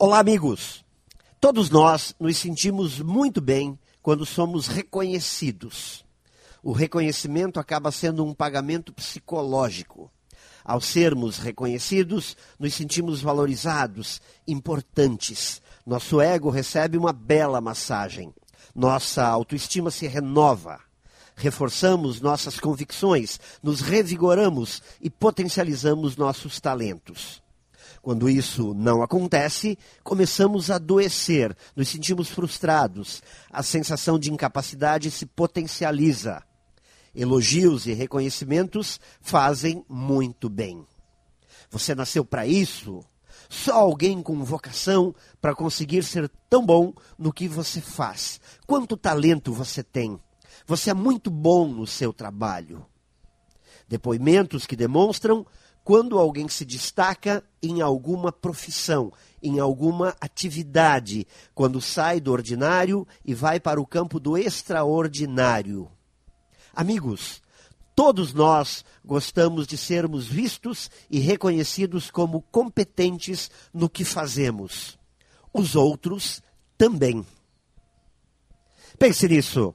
Olá, amigos! Todos nós nos sentimos muito bem quando somos reconhecidos. O reconhecimento acaba sendo um pagamento psicológico. Ao sermos reconhecidos, nos sentimos valorizados, importantes. Nosso ego recebe uma bela massagem. Nossa autoestima se renova. Reforçamos nossas convicções, nos revigoramos e potencializamos nossos talentos. Quando isso não acontece, começamos a adoecer, nos sentimos frustrados, a sensação de incapacidade se potencializa. Elogios e reconhecimentos fazem muito bem. Você nasceu para isso? Só alguém com vocação para conseguir ser tão bom no que você faz. Quanto talento você tem? Você é muito bom no seu trabalho. Depoimentos que demonstram quando alguém se destaca em alguma profissão, em alguma atividade, quando sai do ordinário e vai para o campo do extraordinário. Amigos, todos nós gostamos de sermos vistos e reconhecidos como competentes no que fazemos. Os outros também. Pense nisso